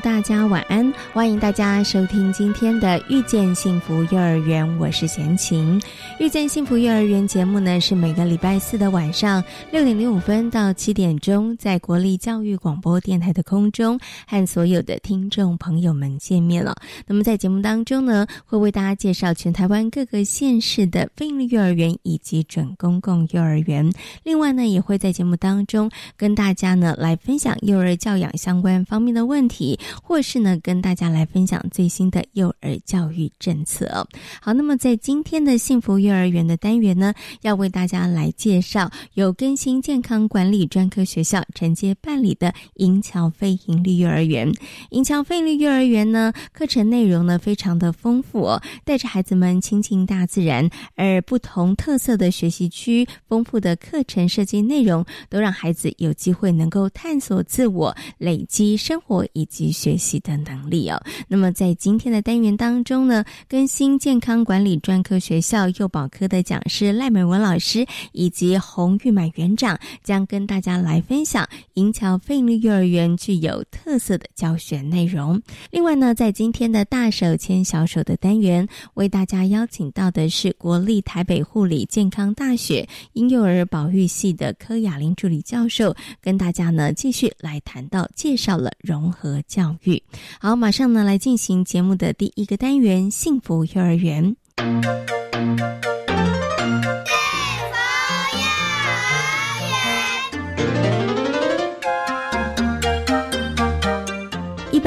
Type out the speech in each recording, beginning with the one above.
大家晚安！欢迎大家收听今天的《遇见幸福幼儿园》，我是贤琴。《遇见幸福幼儿园》节目呢，是每个礼拜四的晚上六点零五分到七点钟，在国立教育广播电台的空中和所有的听众朋友们见面了。那么在节目当中呢，会为大家介绍全台湾各个县市的非营利幼儿园以及准公共幼儿园。另外呢，也会在节目当中跟大家呢来分享幼儿教养相关方面的问题。或是呢，跟大家来分享最新的幼儿教育政策。好，那么在今天的幸福幼儿园的单元呢，要为大家来介绍有更新健康管理专科学校承接办理的银桥非营利幼儿园。银桥非营利幼儿园呢，课程内容呢非常的丰富，带着孩子们亲近大自然，而不同特色的学习区、丰富的课程设计内容，都让孩子有机会能够探索自我，累积生活。以及学习的能力哦。那么在今天的单元当中呢，更新健康管理专科学校幼保科的讲师赖美文老师以及洪玉满园长将跟大家来分享银桥费力幼儿园具有特色的教学内容。另外呢，在今天的大手牵小手的单元，为大家邀请到的是国立台北护理健康大学婴幼儿保育系的柯雅玲助理教授，跟大家呢继续来谈到介绍了融合。教教育，好，马上呢来进行节目的第一个单元——幸福幼儿园。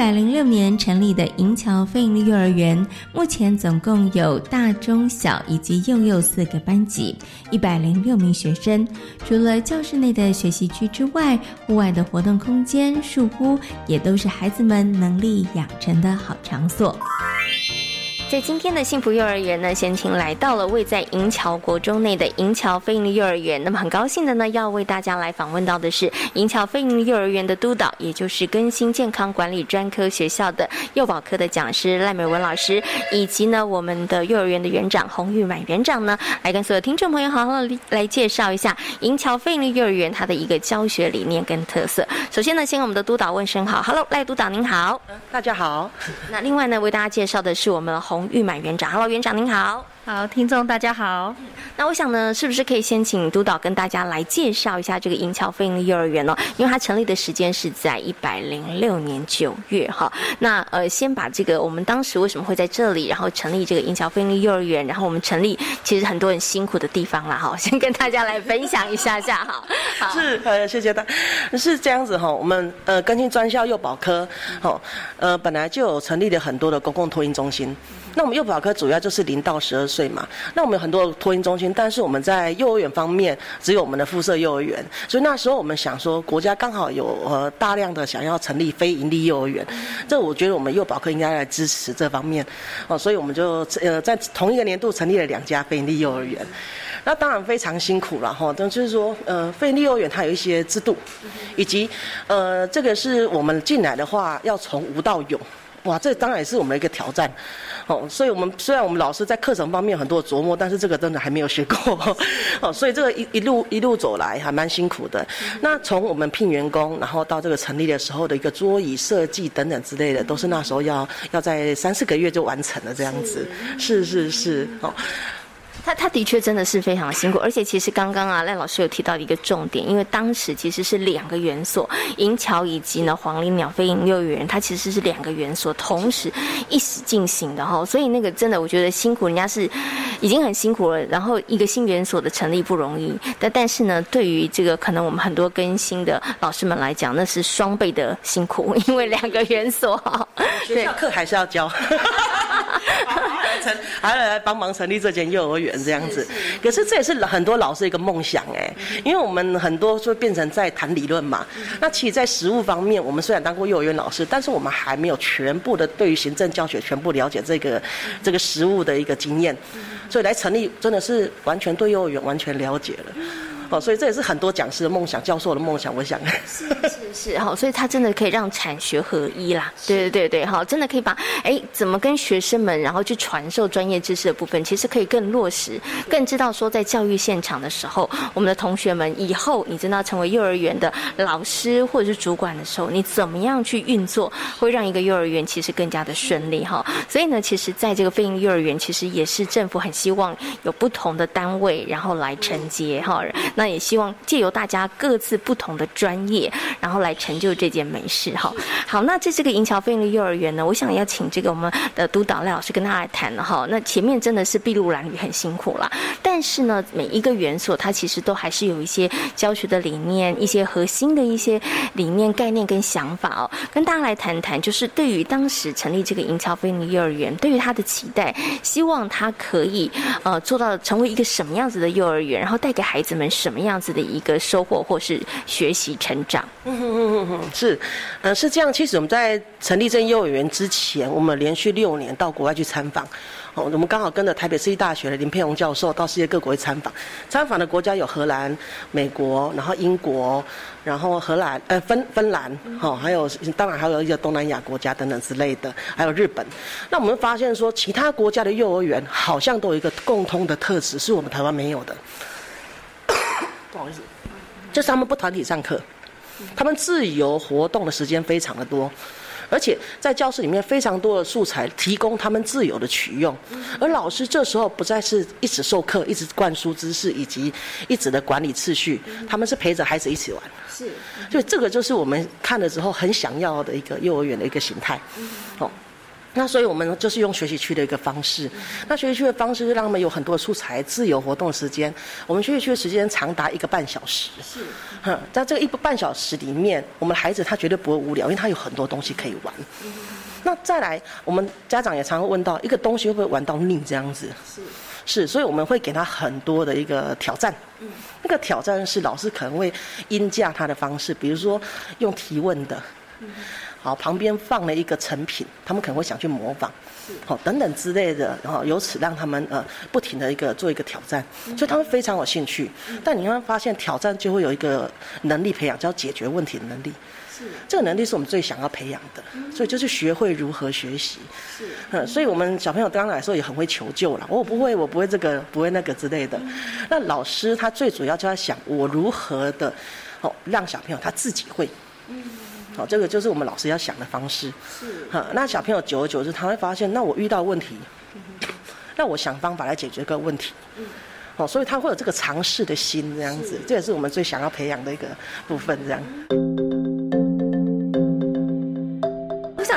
百零六年成立的银桥飞营幼儿园，目前总共有大、中、小以及幼幼四个班级，一百零六名学生。除了教室内的学习区之外，户外的活动空间、树屋也都是孩子们能力养成的好场所。在今天的幸福幼儿园呢，贤琴来到了位在银桥国中内的银桥飞鹰幼儿园。那么很高兴的呢，要为大家来访问到的是银桥飞鹰幼儿园的督导，也就是更新健康管理专科学校的幼保科的讲师赖美文老师，以及呢我们的幼儿园的园长洪玉满园长呢，来跟所有听众朋友好好来介绍一下银桥飞鹰幼儿园它的一个教学理念跟特色。首先呢，先跟我们的督导问声好，Hello，赖督导您好，大家好。那另外呢，为大家介绍的是我们洪。玉满园长，Hello，园长您好。好，听众大家好。那我想呢，是不是可以先请督导跟大家来介绍一下这个银桥飞鹰幼儿园哦？因为它成立的时间是在一百零六年九月哈。那呃，先把这个我们当时为什么会在这里，然后成立这个银桥飞鹰幼儿园，然后我们成立其实很多人辛苦的地方啦哈，先跟大家来分享一下下哈。是，呃，谢谢大，是这样子哈。我们呃，根据专校幼保科，哦，呃，本来就有成立了很多的公共托婴中心。那我们幼保科主要就是零到十二岁嘛，那我们有很多托婴中心，但是我们在幼儿园方面只有我们的附设幼儿园，所以那时候我们想说，国家刚好有呃大量的想要成立非营利幼儿园，这我觉得我们幼保科应该来支持这方面，哦，所以我们就呃在同一个年度成立了两家非营利幼儿园，那当然非常辛苦了哈，但就是说呃非营利幼儿园它有一些制度，以及呃这个是我们进来的话要从无到有。哇，这当然也是我们的一个挑战，哦，所以我们虽然我们老师在课程方面很多琢磨，但是这个真的还没有学过，哦，所以这个一一路一路走来还蛮辛苦的。那从我们聘员工，然后到这个成立的时候的一个桌椅设计等等之类的，都是那时候要要在三四个月就完成了这样子，是是是，哦。他他的确真的是非常辛苦，而且其实刚刚啊赖老师有提到一个重点，因为当时其实是两个园所，银桥以及呢黄鹂鸟飞营幼儿园，它其实是两个园所同时一起进行的哈，所以那个真的我觉得辛苦，人家是已经很辛苦了，然后一个新园所的成立不容易，但但是呢，对于这个可能我们很多更新的老师们来讲，那是双倍的辛苦，因为两个园所。哈，学校课还是要教。成还来帮忙成立这间幼儿园这样子。可是这也是很多老师一个梦想哎，因为我们很多就变成在谈理论嘛。那其实，在实务方面，我们虽然当过幼儿园老师，但是我们还没有全部的对于行政教学全部了解这个这个实务的一个经验，所以来成立真的是完全对幼儿园完全了解了。哦，所以这也是很多讲师的梦想，教授的梦想。我想。是是是哈，所以他真的可以让产学合一啦。对对对对，哈，真的可以把哎怎么跟学生们然后去传授专业知识的部分，其实可以更落实，更知道说在教育现场的时候，我们的同学们以后你真的要成为幼儿园的老师或者是主管的时候，你怎么样去运作，会让一个幼儿园其实更加的顺利哈。所以呢，其实在这个飞鹰幼儿园，其实也是政府很希望有不同的单位然后来承接哈。那也希望借由大家各自不同的专业，然后来成就这件美事哈。好，那这是个银桥飞利幼儿园呢，我想要请这个我们的督导赖老师跟大家来谈了哈。那前面真的是筚路蓝缕，很辛苦啦。但是呢，每一个园所它其实都还是有一些教学的理念，一些核心的一些理念、概念跟想法哦，跟大家来谈谈，就是对于当时成立这个银桥飞利幼儿园，对于他的期待，希望他可以呃做到成为一个什么样子的幼儿园，然后带给孩子们什么样子。的一个收获或是学习成长，嗯哼嗯嗯嗯，是，呃，是这样。其实我们在成立这幼儿园之前，我们连续六年到国外去参访。哦，我们刚好跟着台北市立大学的林佩荣教授到世界各国去参访。参访的国家有荷兰、美国，然后英国，然后荷兰，呃，芬芬兰，哦，还有当然还有一些东南亚国家等等之类的，还有日本。那我们发现说，其他国家的幼儿园好像都有一个共通的特质，是我们台湾没有的。不好意思，就是他们不团体上课，他们自由活动的时间非常的多，而且在教室里面非常多的素材提供他们自由的取用，而老师这时候不再是一直授课、一直灌输知识以及一直的管理秩序，他们是陪着孩子一起玩。是，所以这个就是我们看了之后很想要的一个幼儿园的一个形态。哦。那所以我们就是用学习区的一个方式，那学习区的方式是让他们有很多素材、自由活动时间。我们学习区的时间长达一个半小时，是，哼，在这个一个半小时里面，我们的孩子他绝对不会无聊，因为他有很多东西可以玩。那再来，我们家长也常会问到，一个东西会不会玩到腻这样子？是，是，所以我们会给他很多的一个挑战。嗯，那个挑战是老师可能会因价他的方式，比如说用提问的。好，旁边放了一个成品，他们可能会想去模仿，好等等之类的，然后由此让他们呃不停的一个做一个挑战，所以他们非常有兴趣。但你会发现，挑战就会有一个能力培养，叫解决问题的能力。是，这个能力是我们最想要培养的，所以就是学会如何学习。是，嗯，所以我们小朋友刚来说也很会求救了，我不会，我不会这个，不会那个之类的。那老师他最主要就要想，我如何的哦让小朋友他自己会。好，这个就是我们老师要想的方式。是。哈，那小朋友久而久之，他会发现，那我遇到问题，那我想方法来解决个问题。嗯。好，所以他会有这个尝试的心，这样子，这也是我们最想要培养的一个部分，这样。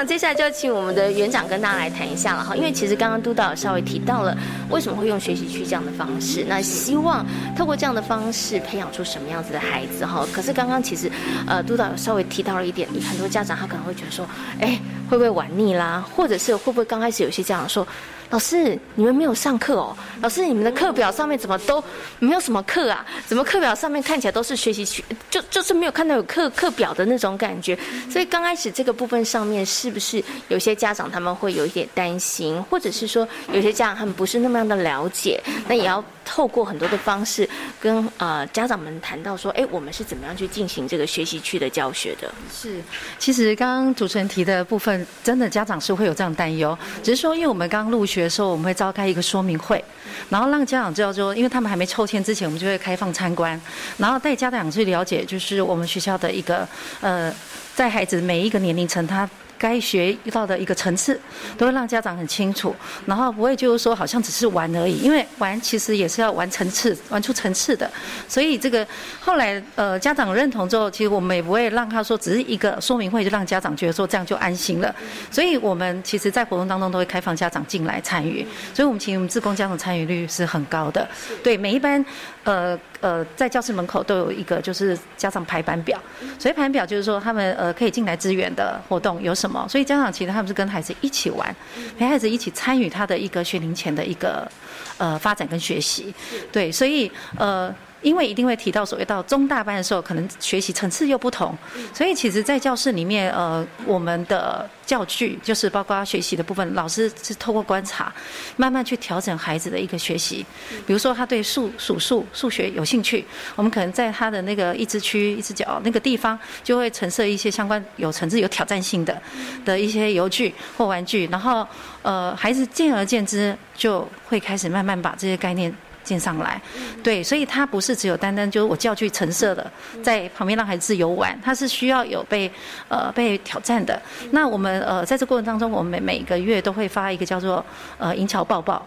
接下来就要请我们的园长跟大家来谈一下了哈，因为其实刚刚督导稍微提到了为什么会用学习区这样的方式，那希望透过这样的方式培养出什么样子的孩子哈。可是刚刚其实呃督导有稍微提到了一点，很多家长他可能会觉得说，哎会不会玩腻啦，或者是会不会刚开始有些家长说。老师，你们没有上课哦。老师，你们的课表上面怎么都没有什么课啊？怎么课表上面看起来都是学习区，就就是没有看到有课课表的那种感觉。所以刚开始这个部分上面，是不是有些家长他们会有一点担心，或者是说有些家长他们不是那么样的了解？那也要透过很多的方式跟呃家长们谈到说，哎，我们是怎么样去进行这个学习区的教学的？是，其实刚刚主持人提的部分，真的家长是会有这样担忧，只是说因为我们刚入学。的时候，我们会召开一个说明会，然后让家长知道说，因为他们还没抽签之前，我们就会开放参观，然后带家长去了解，就是我们学校的一个呃，在孩子每一个年龄层他。该学到的一个层次，都会让家长很清楚，然后不会就是说好像只是玩而已，因为玩其实也是要玩层次，玩出层次的。所以这个后来呃家长认同之后，其实我们也不会让他说只是一个说明会就让家长觉得说这样就安心了。所以我们其实在活动当中都会开放家长进来参与，所以我们请我们自工家长参与率是很高的。对每一班呃。呃，在教室门口都有一个就是家长排班表，所以排班表就是说他们呃可以进来支援的活动有什么。所以家长其实他们是跟孩子一起玩，陪孩子一起参与他的一个学龄前的一个呃发展跟学习。对，所以呃。因为一定会提到所谓到中大班的时候，可能学习层次又不同，所以其实，在教室里面，呃，我们的教具就是包括学习的部分，老师是透过观察，慢慢去调整孩子的一个学习。比如说，他对数数数数学有兴趣，我们可能在他的那个一只区一只脚那个地方，就会陈设一些相关有层次、有挑战性的的一些游具或玩具，然后，呃，孩子见而见之，就会开始慢慢把这些概念。建上来，对，所以它不是只有单单就是我教具陈设的，在旁边让孩子游玩，它是需要有被呃被挑战的。那我们呃在这过程当中，我们每每个月都会发一个叫做呃银桥报报，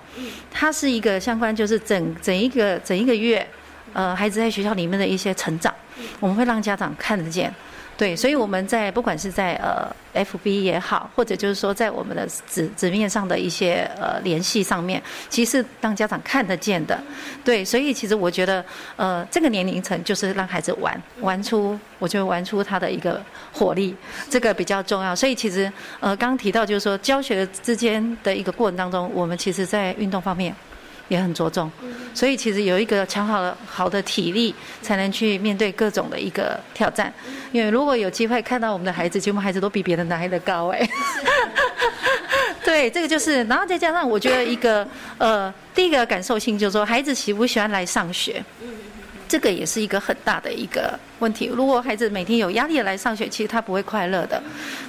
它是一个相关就是整整一个整一个月，呃孩子在学校里面的一些成长，我们会让家长看得见。对，所以我们在不管是在呃 FB 也好，或者就是说在我们的纸纸面上的一些呃联系上面，其实让家长看得见的。对，所以其实我觉得呃这个年龄层就是让孩子玩玩出，我觉得玩出他的一个活力，这个比较重要。所以其实呃刚刚提到就是说教学之间的一个过程当中，我们其实在运动方面。也很着重，所以其实有一个强好的好的体力，才能去面对各种的一个挑战。因为如果有机会看到我们的孩子，其实我们孩子都比别的男孩子高哎。对，这个就是，然后再加上我觉得一个呃，第一个感受性就是说，孩子喜不喜欢来上学，这个也是一个很大的一个。问题，如果孩子每天有压力来上学，其实他不会快乐的，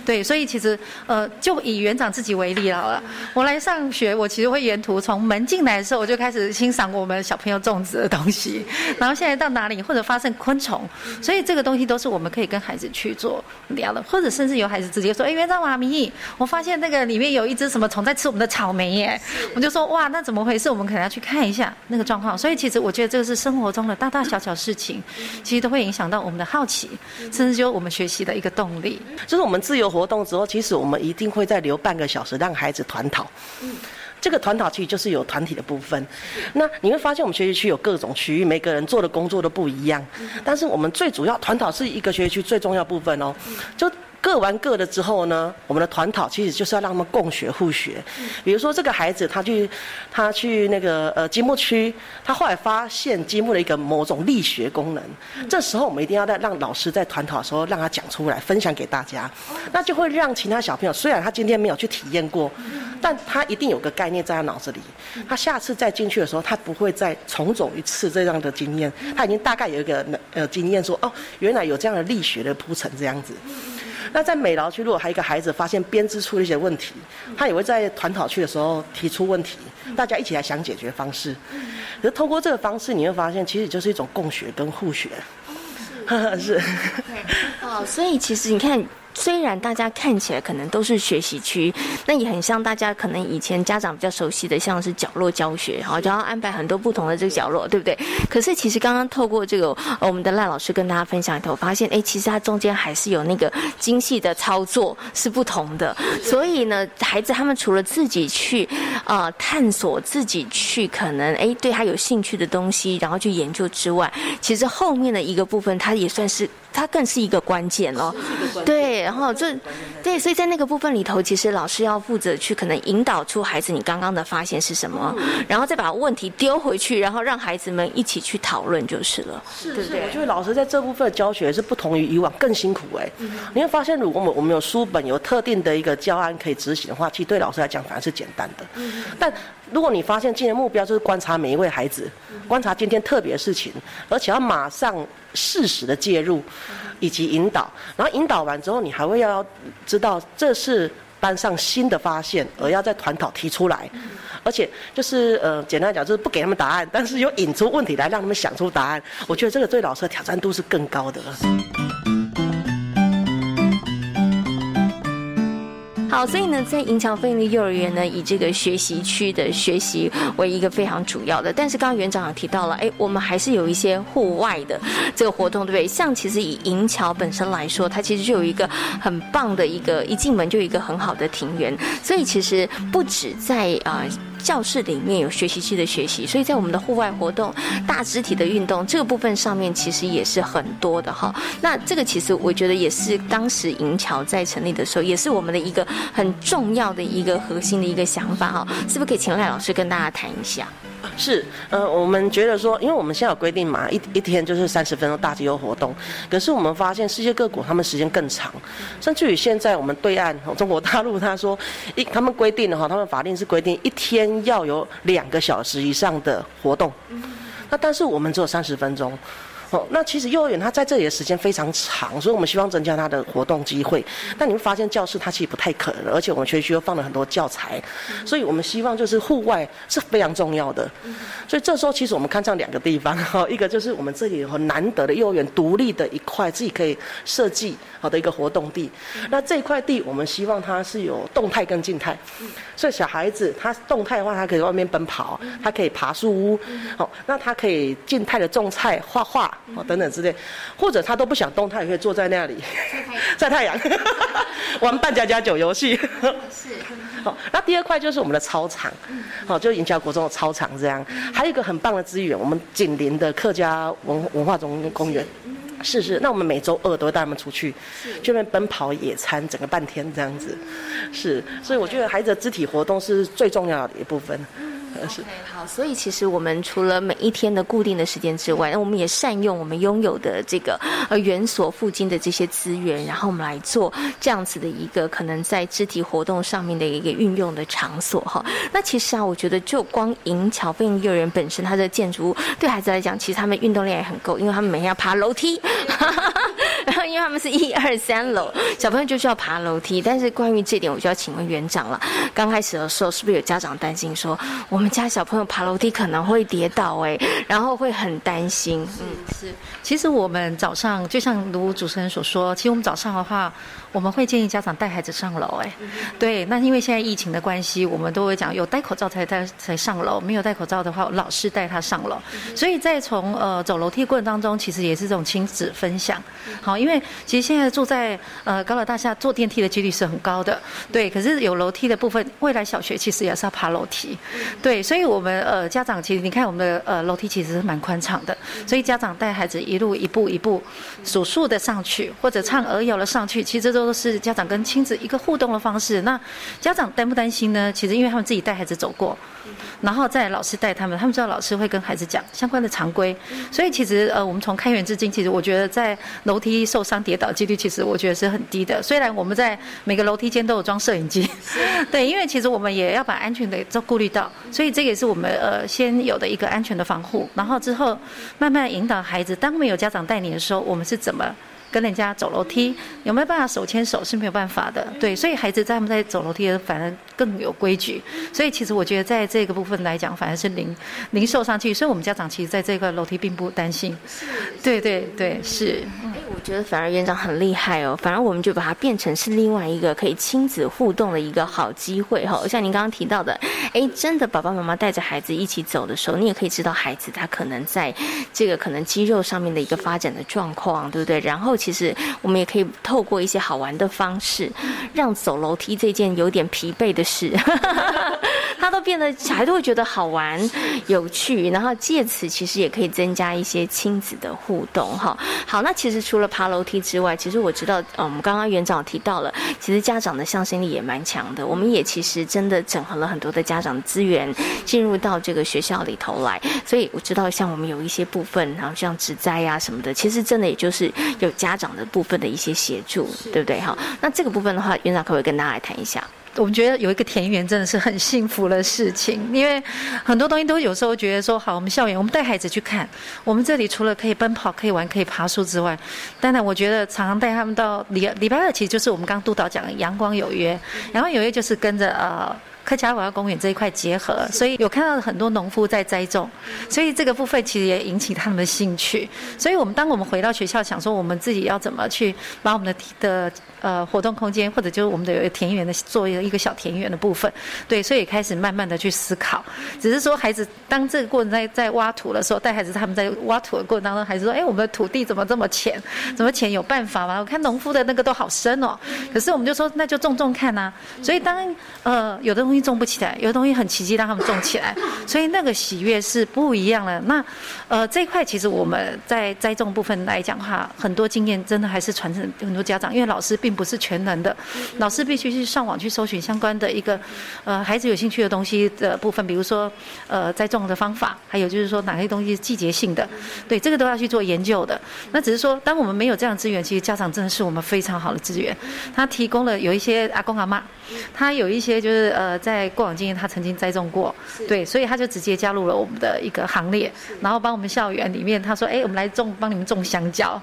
对，所以其实呃，就以园长自己为例好了。我来上学，我其实会沿途从门进来的时候，我就开始欣赏我们小朋友种植的东西，然后现在到哪里或者发生昆虫，所以这个东西都是我们可以跟孩子去做聊的，或者甚至有孩子直接说：“哎，园长妈咪，我发现那个里面有一只什么虫在吃我们的草莓耶！” 我就说：“哇，那怎么回事？我们可能要去看一下那个状况。”所以其实我觉得这个是生活中的大大小小事情，其实都会影响到。我们的好奇，甚至就我们学习的一个动力，就是我们自由活动之后，其实我们一定会再留半个小时让孩子团讨。嗯，这个团讨其实就是有团体的部分。那你会发现，我们学习区有各种区域，每个人做的工作都不一样。但是我们最主要团讨是一个学习区最重要部分哦。就各玩各的之后呢，我们的团讨其实就是要让他们共学互学。比如说这个孩子他去他去那个呃积木区，他后来发现积木的一个某种力学功能，这时候我们一定要在让老师在团讨的时候让他讲出来，分享给大家，那就会让其他小朋友虽然他今天没有去体验过，但他一定有个概念在他脑子里，他下次再进去的时候，他不会再重走一次这样的经验，他已经大概有一个呃经验说哦，原来有这样的力学的铺陈这样子。那在美劳区，如果还有一个孩子发现编织出了一些问题，他也会在团讨区的时候提出问题，大家一起来想解决方式。可是通过这个方式，你会发现，其实就是一种共学跟互学。是。哦，所以其实你看。虽然大家看起来可能都是学习区，那也很像大家可能以前家长比较熟悉的，像是角落教学，然后，就要安排很多不同的这个角落，对不对？可是其实刚刚透过这个我们的赖老师跟大家分享，我发现，哎，其实它中间还是有那个精细的操作是不同的。所以呢，孩子他们除了自己去啊探索，自己去可能哎对他有兴趣的东西，然后去研究之外，其实后面的一个部分，它也算是。它更是一个关键哦，对，然后这，对，所以在那个部分里头，其实老师要负责去可能引导出孩子你刚刚的发现是什么，然后再把问题丢回去，然后让孩子们一起去讨论就是了。是是，我觉得老师在这部分的教学是不同于以往更辛苦哎。你会发现，如果我们我们有书本有特定的一个教案可以执行的话，其实对老师来讲反而是简单的。但如果你发现今天目标就是观察每一位孩子，观察今天特别的事情，而且要马上。适时的介入，以及引导，然后引导完之后，你还会要知道这是班上新的发现，而要在团讨提出来，而且就是呃，简单讲就是不给他们答案，但是有引出问题来让他们想出答案。我觉得这个对老师的挑战度是更高的。好，所以呢，在银桥飞利幼儿园呢，以这个学习区的学习为一个非常主要的。但是刚刚园长也提到了，哎，我们还是有一些户外的这个活动，对不对？像其实以银桥本身来说，它其实就有一个很棒的一个，一进门就有一个很好的庭园。所以其实不止在啊。教室里面有学习区的学习，所以在我们的户外活动、大肢体的运动这个部分上面，其实也是很多的哈。那这个其实我觉得也是当时银桥在成立的时候，也是我们的一个很重要的一个核心的一个想法哈。是不是可以请赖老师跟大家谈一下？是，呃，我们觉得说，因为我们现在有规定嘛，一一天就是三十分钟大肌肉活动。可是我们发现世界各国他们时间更长，甚至于现在我们对岸中国大陆，他说一他们规定的话，他们法令是规定一天要有两个小时以上的活动。那但是我们只有三十分钟。哦，那其实幼儿园它在这里的时间非常长，所以我们希望增加它的活动机会。但你会发现教室它其实不太可能，而且我们学区又放了很多教材，所以我们希望就是户外是非常重要的。所以这时候其实我们看上两个地方，哈，一个就是我们这里很难得的幼儿园独立的一块自己可以设计好的一个活动地。那这块地我们希望它是有动态跟静态，所以小孩子他动态的话，他可以外面奔跑，他可以爬树屋，好，那他可以静态的种菜、画画。哦，等等之类，或者他都不想动，他也可以坐在那里晒太阳，玩扮家家酒游戏。是，好，那第二块就是我们的操场，好，就银桥国中的操场这样，还有一个很棒的资源，我们紧邻的客家文文化中公园。是是，那我们每周二都会带他们出去，去那边奔跑野餐，整个半天这样子。是，所以我觉得孩子的肢体活动是最重要的一部分。OK，好，所以其实我们除了每一天的固定的时间之外，那我们也善用我们拥有的这个呃园所附近的这些资源，然后我们来做这样子的一个可能在肢体活动上面的一个运用的场所哈。那其实啊，我觉得就光银桥飞鹰幼儿园本身，它的建筑物对孩子来讲，其实他们运动量也很够，因为他们每天要爬楼梯。然后，因为他们是一二三楼，小朋友就需要爬楼梯。但是关于这点，我就要请问园长了。刚开始的时候，是不是有家长担心说，们家小朋友爬楼梯可能会跌倒？哎，然后会很担心。嗯，是。其实我们早上，就像如主持人所说，其实我们早上的话。我们会建议家长带孩子上楼，哎，对，那因为现在疫情的关系，我们都会讲有戴口罩才带才上楼，没有戴口罩的话，老师带他上楼。所以在从呃走楼梯过程当中，其实也是这种亲子分享。好，因为其实现在住在呃高楼大厦，坐电梯的几率是很高的，对。可是有楼梯的部分，未来小学其实也是要爬楼梯，对。所以我们呃家长其实你看我们的呃楼梯其实是蛮宽敞的，所以家长带孩子一路一步一步数数的上去，或者唱儿谣的上去，其实都是家长跟亲子一个互动的方式。那家长担不担心呢？其实因为他们自己带孩子走过，然后再老师带他们，他们知道老师会跟孩子讲相关的常规。所以其实呃，我们从开园至今，其实我觉得在楼梯受伤跌倒几率，其实我觉得是很低的。虽然我们在每个楼梯间都有装摄影机，对，因为其实我们也要把安全的都顾虑到，所以这也是我们呃先有的一个安全的防护。然后之后慢慢引导孩子，当没有家长带你的时候，我们是怎么？跟人家走楼梯有没有办法手牵手是没有办法的，对，所以孩子在他们在走楼梯的反而更有规矩，所以其实我觉得在这个部分来讲，反而是零零受上去，所以我们家长其实在这个楼梯并不担心，对对对，是。哎，我觉得反而园长很厉害哦，反而我们就把它变成是另外一个可以亲子互动的一个好机会哈，像您刚刚提到的，哎，真的爸爸妈妈带着孩子一起走的时候，你也可以知道孩子他可能在这个可能肌肉上面的一个发展的状况，对不对？然后。其实我们也可以透过一些好玩的方式，让走楼梯这件有点疲惫的事，他都变得小孩都会觉得好玩、有趣，然后借此其实也可以增加一些亲子的互动哈。好，那其实除了爬楼梯之外，其实我知道，嗯，我们刚刚园长提到了，其实家长的向心力也蛮强的。我们也其实真的整合了很多的家长资源进入到这个学校里头来，所以我知道像我们有一些部分，然后像植栽啊什么的，其实真的也就是有家。家长的部分的一些协助，对不对？哈，那这个部分的话，院长可不可以跟大家来谈一下？我们觉得有一个田园真的是很幸福的事情，因为很多东西都有时候觉得说，好，我们校园，我们带孩子去看，我们这里除了可以奔跑、可以玩、可以爬树之外，当然，我觉得常常带他们到礼礼拜二，其实就是我们刚督导讲的阳光有约，阳光有约就是跟着呃。客家文化公园这一块结合，所以有看到很多农夫在栽种，所以这个部分其实也引起他们的兴趣。所以我们当我们回到学校，想说我们自己要怎么去把我们的的呃活动空间，或者就是我们的田园的做一个一个小田园的部分，对，所以开始慢慢的去思考。只是说孩子当这个过程在在挖土的时候，带孩子他们在挖土的过程当中，孩子说：“哎，我们的土地怎么这么浅？怎么浅？有办法吗？我看农夫的那个都好深哦。”可是我们就说那就种种看呐。所以当呃有的东西。西种不起来，有的东西很奇迹让他们种起来，所以那个喜悦是不一样的。那呃这一块其实我们在栽种部分来讲的话，很多经验真的还是传承很多家长，因为老师并不是全能的，老师必须去上网去搜寻相关的一个呃孩子有兴趣的东西的部分，比如说呃栽种的方法，还有就是说哪些东西是季节性的，对这个都要去做研究的。那只是说，当我们没有这样资源，其实家长真的是我们非常好的资源。他提供了有一些阿公阿妈，他有一些就是呃在过往经验，他曾经栽种过，对，所以他就直接加入了我们的一个行列，然后帮我们校园里面，他说，哎，我们来种，帮你们种香蕉，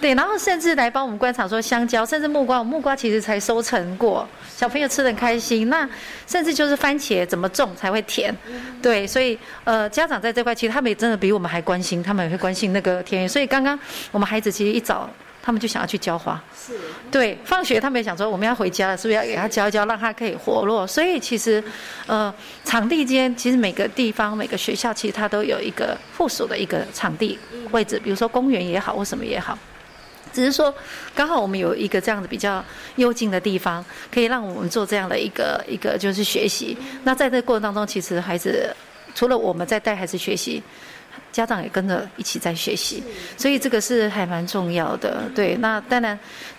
对，然后甚至来帮我们观察说香蕉，甚至木瓜，木瓜其实才收成过，小朋友吃的开心。那甚至就是番茄怎么种才会甜，对，所以呃家长在这块其实他们也真的比我们还关心，他们也会关心那个田园。所以刚刚我们孩子其实一早。他们就想要去浇花，是，对，放学他们也想说我们要回家了，是不是要给他浇一浇，让他可以活络？所以其实，呃，场地间其实每个地方每个学校其实它都有一个附属的一个场地位置，比如说公园也好或什么也好，只是说刚好我们有一个这样的比较幽静的地方，可以让我们做这样的一个一个就是学习。那在这过程当中，其实孩子除了我们在带孩子学习。家长也跟着一起在学习，所以这个是还蛮重要的。对，那当然。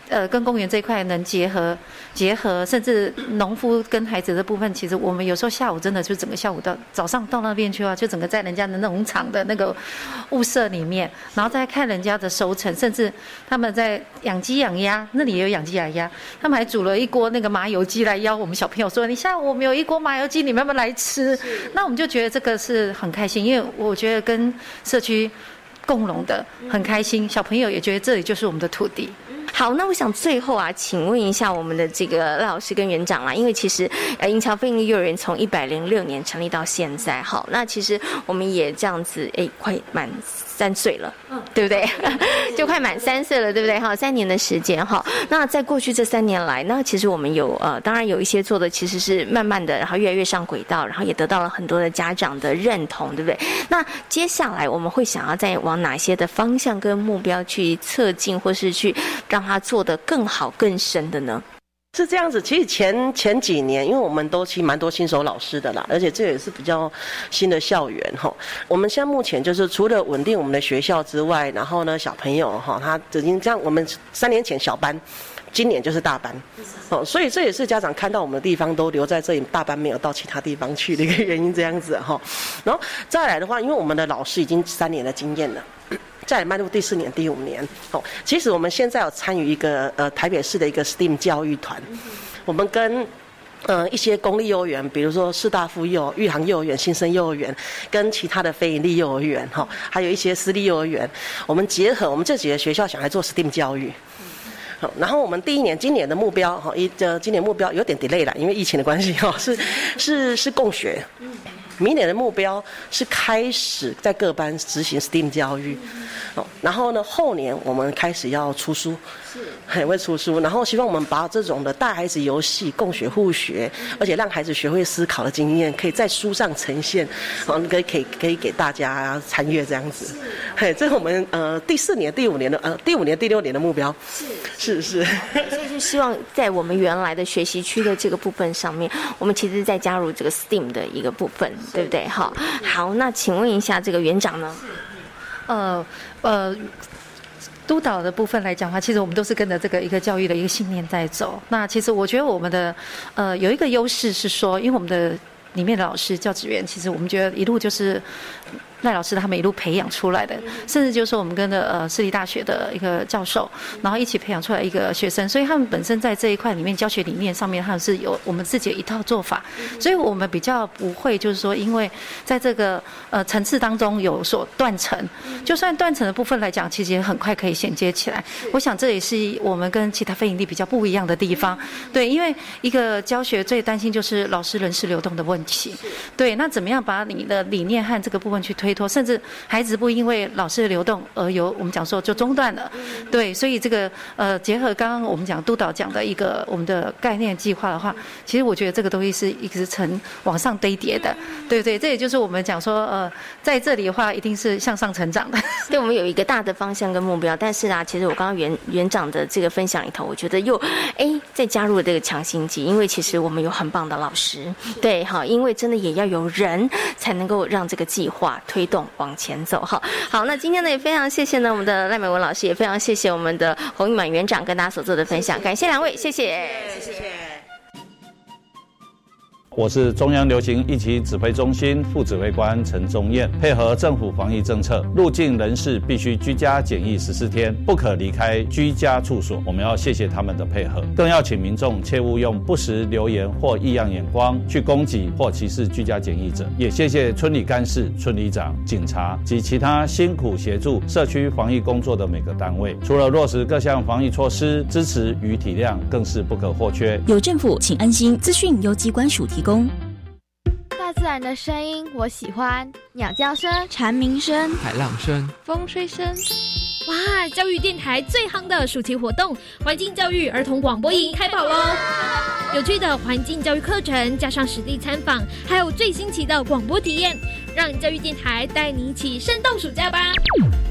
呃，跟公园这一块能结合，结合，甚至农夫跟孩子的部分，其实我们有时候下午真的就整个下午到早上到那边去啊，就整个在人家的农场的那个物舍里面，然后再看人家的收成，甚至他们在养鸡养鸭，那里也有养鸡养鸭，他们还煮了一锅那个麻油鸡来邀我们小朋友说，你下午我们有一锅麻油鸡，你们要不要来吃？那我们就觉得这个是很开心，因为我觉得跟社区共荣的很开心，小朋友也觉得这里就是我们的土地。好，那我想最后啊，请问一下我们的这个赖老师跟园长啦，因为其实呃，银桥飞利幼儿园从一百零六年成立到现在，好，那其实我们也这样子，哎，快满。三岁了，嗯，对不对？就快满三岁了，对不对？哈，三年的时间，哈。那在过去这三年来，那其实我们有呃，当然有一些做的其实是慢慢的，然后越来越上轨道，然后也得到了很多的家长的认同，对不对？那接下来我们会想要再往哪些的方向跟目标去测进，或是去让他做的更好、更深的呢？是这样子，其实前前几年，因为我们都其实蛮多新手老师的啦，而且这也是比较新的校园哈。我们现在目前就是除了稳定我们的学校之外，然后呢，小朋友哈，他已经这样，我们三年前小班，今年就是大班，哦，所以这也是家长看到我们的地方都留在这里，大班没有到其他地方去的一个原因，这样子哈。然后再来的话，因为我们的老师已经三年的经验了。再迈入第四年、第五年，哦，其实我们现在有参与一个呃台北市的一个 STEAM 教育团，我们跟呃一些公立幼儿园，比如说师大附幼、玉航幼儿园、新生幼儿园，跟其他的非营利幼儿园，哈，还有一些私立幼儿园，我们结合我们这几个学校，想来做 STEAM 教育。好，然后我们第一年、今年的目标，哈，一呃今年目标有点 delay 了，因为疫情的关系，哈，是是是共学。明年的目标是开始在各班执行 STEAM 教育，哦，然后呢，后年我们开始要出书，是，很会出书，然后希望我们把这种的带孩子游戏共学互学，而且让孩子学会思考的经验，可以在书上呈现，哦，可以可以可以给大家参阅这样子，嘿，这是我们呃第四年、第五年的呃第五年、第六年的目标，是。是是，所以就希望在我们原来的学习区的这个部分上面，我们其实再加入这个 STEAM 的一个部分。对不对？好，好，那请问一下，这个园长呢？呃呃，督导的部分来讲的话，其实我们都是跟着这个一个教育的一个信念在走。那其实我觉得我们的呃有一个优势是说，因为我们的里面的老师教职员，其实我们觉得一路就是。赖老师他们一路培养出来的，甚至就是我们跟着呃私立大学的一个教授，然后一起培养出来一个学生，所以他们本身在这一块里面教学理念上面，他们是有我们自己的一套做法，所以我们比较不会就是说，因为在这个呃层次当中有所断层，就算断层的部分来讲，其实也很快可以衔接起来。我想这也是我们跟其他非营利比较不一样的地方。对，因为一个教学最担心就是老师人事流动的问题。对，那怎么样把你的理念和这个部分去推？推脱，甚至孩子不因为老师的流动而有我们讲说就中断了。对，所以这个呃，结合刚刚我们讲督导讲的一个我们的概念计划的话，其实我觉得这个东西是一直呈往上堆叠的。对对，这也就是我们讲说呃，在这里的话一定是向上成长的。对，我们有一个大的方向跟目标，但是啊，其实我刚刚园园长的这个分享里头，我觉得又哎再加入了这个强心剂，因为其实我们有很棒的老师，对，好，因为真的也要有人才能够让这个计划推动往前走，哈。好，那今天呢也非常谢谢呢我们的赖美文老师，也非常谢谢我们的洪玉满园长跟大家所做的分享，感谢两位，谢谢，谢谢。我是中央流行疫情指挥中心副指挥官陈宗彦，配合政府防疫政策，入境人士必须居家检疫十四天，不可离开居家处所。我们要谢谢他们的配合，更要请民众切勿用不实留言或异样眼光去攻击或歧视居家检疫者。也谢谢村里干事、村里长、警察及其他辛苦协助社区防疫工作的每个单位。除了落实各项防疫措施，支持与体谅更是不可或缺。有政府，请安心。资讯由机关署提供。大自然的声音我喜欢，鸟叫声、蝉鸣声、海浪声、风吹声。哇！教育电台最夯的暑期活动——环境教育儿童广播营开跑喽！有趣的环境教育课程，加上实地参访，还有最新奇的广播体验，让教育电台带你一起生动暑假吧！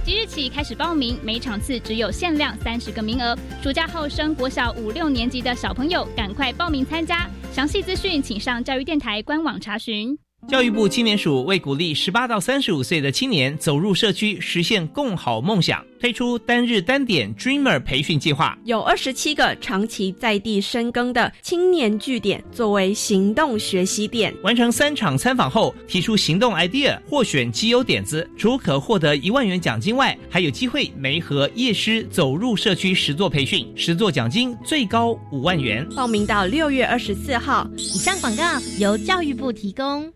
即日起开始报名，每场次只有限量三十个名额。暑假后升国小五六年级的小朋友，赶快报名参加！详细资讯请上教育电台官网查询。教育部青年署为鼓励十八到三十五岁的青年走入社区，实现共好梦想，推出单日单点 Dreamer 培训计划，有二十七个长期在地深耕的青年据点作为行动学习点，完成三场参访后提出行动 idea 获选基优点子，除可获得一万元奖金外，还有机会媒合夜师走入社区实作培训，实作奖金最高五万元。报名到六月二十四号。以上广告由教育部提供。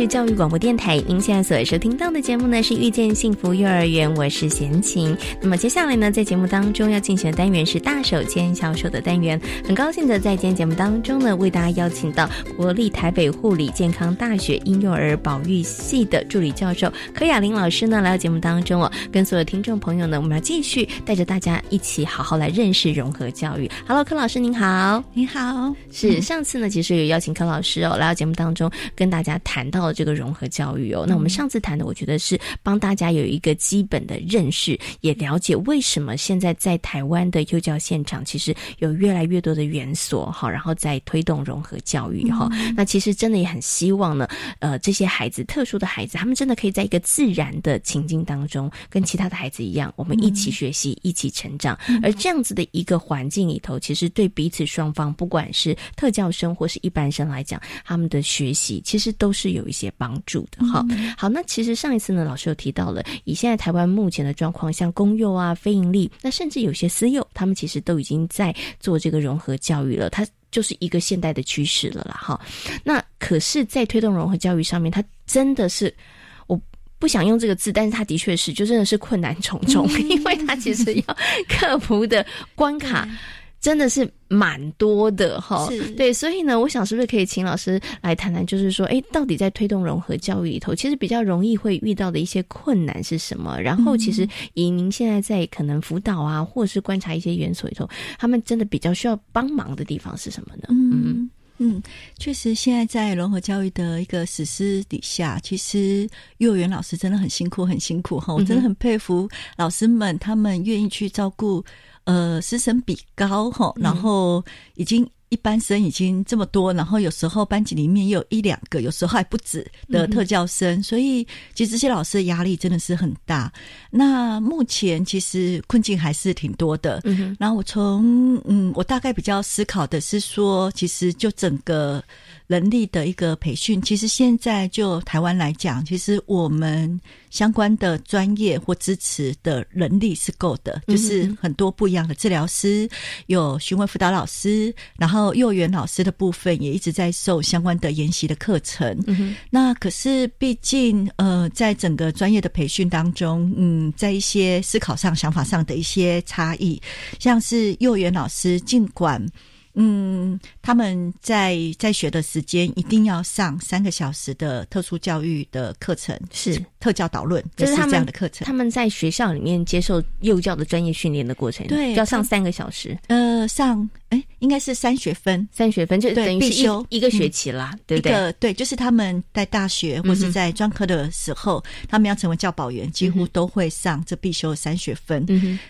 是教育广播电台，您现在所收听到的节目呢是遇见幸福幼儿园，我是贤琴。那么接下来呢，在节目当中要进行的单元是大手牵小手的单元。很高兴的在今天节目当中呢，为大家邀请到国立台北护理健康大学婴幼儿保育系的助理教授柯雅玲老师呢来到节目当中哦，跟所有听众朋友呢，我们要继续带着大家一起好好来认识融合教育。Hello，柯老师您好，您好。是上次呢，其实有邀请柯老师哦来到节目当中，跟大家谈到。这个融合教育哦，那我们上次谈的，我觉得是帮大家有一个基本的认识，也了解为什么现在在台湾的幼教现场其实有越来越多的园所哈，然后在推动融合教育哈。那其实真的也很希望呢，呃，这些孩子特殊的孩子，他们真的可以在一个自然的情境当中，跟其他的孩子一样，我们一起学习，一起成长。而这样子的一个环境里头，其实对彼此双方，不管是特教生或是一般生来讲，他们的学习其实都是有一些。些帮助的哈，好，那其实上一次呢，老师有提到了，以现在台湾目前的状况，像公幼啊、非盈利，那甚至有些私幼，他们其实都已经在做这个融合教育了，它就是一个现代的趋势了啦哈。那可是，在推动融合教育上面，它真的是我不想用这个字，但是它的确是，就真的是困难重重，因为它其实要 克服的关卡。真的是蛮多的哈，对，所以呢，我想是不是可以请老师来谈谈，就是说，哎，到底在推动融合教育里头，其实比较容易会遇到的一些困难是什么？然后，其实以您现在在可能辅导啊，或者是观察一些园所里头，他们真的比较需要帮忙的地方是什么呢？嗯嗯，确实，现在在融合教育的一个实施底下，其实幼儿园老师真的很辛苦，很辛苦哈，我真的很佩服老师们，他们愿意去照顾。呃，师生比高哈，然后已经一般生已经这么多，然后有时候班级里面也有一两个，有时候还不止的特教生，所以其实这些老师的压力真的是很大。那目前其实困境还是挺多的。嗯，然后我从嗯，我大概比较思考的是说，其实就整个。人力的一个培训，其实现在就台湾来讲，其实我们相关的专业或支持的人力是够的，就是很多不一样的治疗师，有询问辅导老师，然后幼儿园老师的部分也一直在受相关的研习的课程。那可是毕竟呃，在整个专业的培训当中，嗯，在一些思考上、想法上的一些差异，像是幼儿园老师尽管。嗯，他们在在学的时间一定要上三个小时的特殊教育的课程，是特教导论，就是这样的课程。他们在学校里面接受幼教的专业训练的过程，对，要上三个小时。呃，上哎，应该是三学分，三学分就等于是一一个学期啦，对不对？对，就是他们在大学或是在专科的时候，他们要成为教保员，几乎都会上这必修的三学分。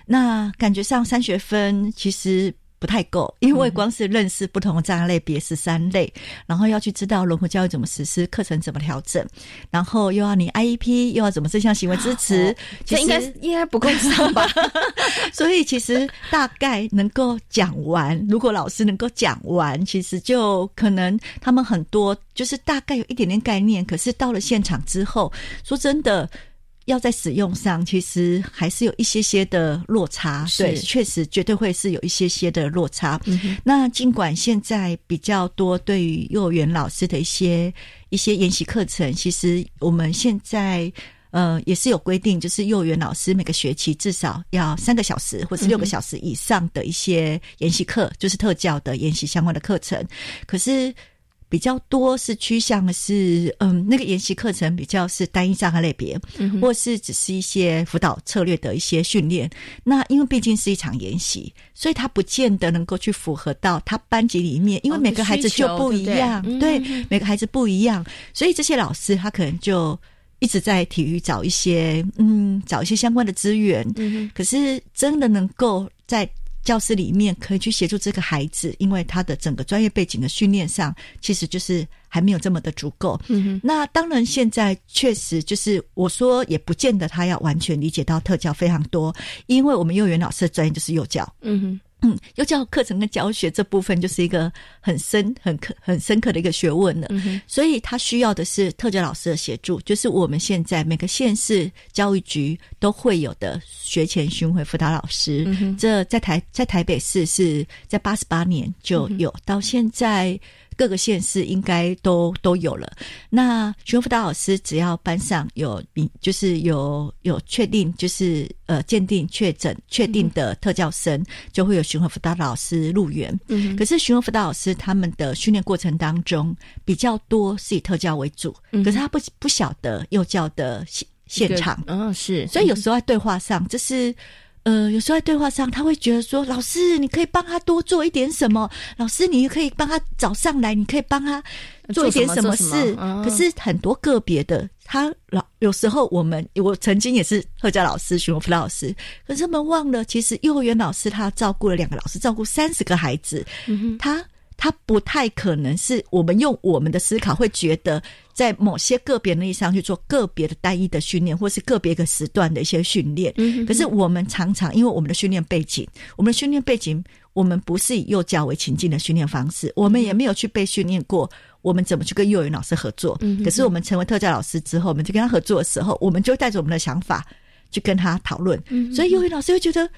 那感觉上三学分其实。不太够，因为光是认识不同的障碍类别十三类，然后要去知道融合教育怎么实施，课程怎么调整，然后又要你 IEP，又要怎么这项行为支持，这应该应该不够上吧？所以其实大概能够讲完，如果老师能够讲完，其实就可能他们很多就是大概有一点点概念，可是到了现场之后，说真的。要在使用上，其实还是有一些些的落差。对，确实绝对会是有一些些的落差。那尽管现在比较多对于幼儿园老师的一些一些研习课程，其实我们现在呃也是有规定，就是幼儿园老师每个学期至少要三个小时或是六个小时以上的一些研习课，就是特教的研习相关的课程。可是。比较多是趋向是，嗯，那个研习课程比较是单一障碍类别，或是只是一些辅导策略的一些训练。那因为毕竟是一场研习，所以他不见得能够去符合到他班级里面，因为每个孩子就不一样，对，每个孩子不一样，所以这些老师他可能就一直在体育找一些，嗯，找一些相关的资源。可是真的能够在。教室里面可以去协助这个孩子，因为他的整个专业背景的训练上，其实就是还没有这么的足够。嗯那当然，现在确实就是我说，也不见得他要完全理解到特教非常多，因为我们幼儿园老师的专业就是幼教。嗯哼。嗯，幼教课程跟教学这部分就是一个很深、很刻、很深刻的一个学问了。所以他需要的是特教老师的协助，就是我们现在每个县市教育局都会有的学前巡回辅导老师。这在台在台北市是在八十八年就有，到现在。各个县市应该都都有了。那巡回辅导老师只要班上有，就是有有确定，就是呃鉴定确诊确定的特教生，就会有巡回辅导老师入园。嗯，可是巡回辅导老师他们的训练过程当中比较多是以特教为主，可是他不不晓得幼教的现现场。嗯，是，所以有时候在对话上，这是。呃，有时候在对话上，他会觉得说：“老师，你可以帮他多做一点什么？老师，你可以帮他找上来，你可以帮他做一点什么事。”可是很多个别的，他老有时候我们我曾经也是贺家老师、徐文福老师，可是他们忘了，其实幼儿园老师他照顾了两个老师，照顾三十个孩子，他。他不太可能是我们用我们的思考会觉得，在某些个别能力上去做个别的单一的训练，或是个别个时段的一些训练。可是我们常常因为我们的训练背景，我们的训练背景，我们不是以幼教为情境的训练方式，我们也没有去被训练过，我们怎么去跟幼儿园老师合作。可是我们成为特教老师之后，我们就跟他合作的时候，我们就带着我们的想法去跟他讨论。所以幼儿园老师会觉得，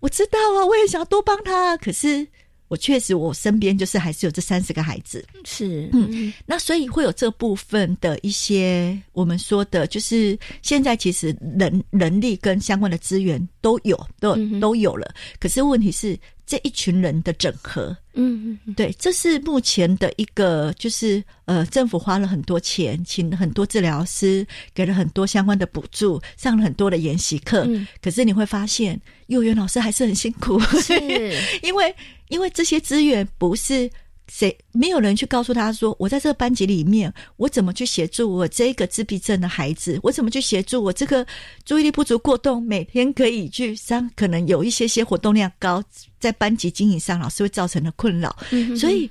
我知道啊，我也想要多帮他，可是。我确实，我身边就是还是有这三十个孩子，是，嗯，那所以会有这部分的一些我们说的，就是现在其实人人力跟相关的资源都有，都都有了，可是问题是。这一群人的整合，嗯嗯，对，这是目前的一个，就是呃，政府花了很多钱，请了很多治疗师，给了很多相关的补助，上了很多的研习课。嗯，可是你会发现，幼儿园老师还是很辛苦，是，因为因为这些资源不是谁没有人去告诉他说，我在这个班级里面，我怎么去协助我这个自闭症的孩子？我怎么去协助我这个注意力不足过动，每天可以去上，可能有一些些活动量高，在班级经营上老师会造成的困扰。所以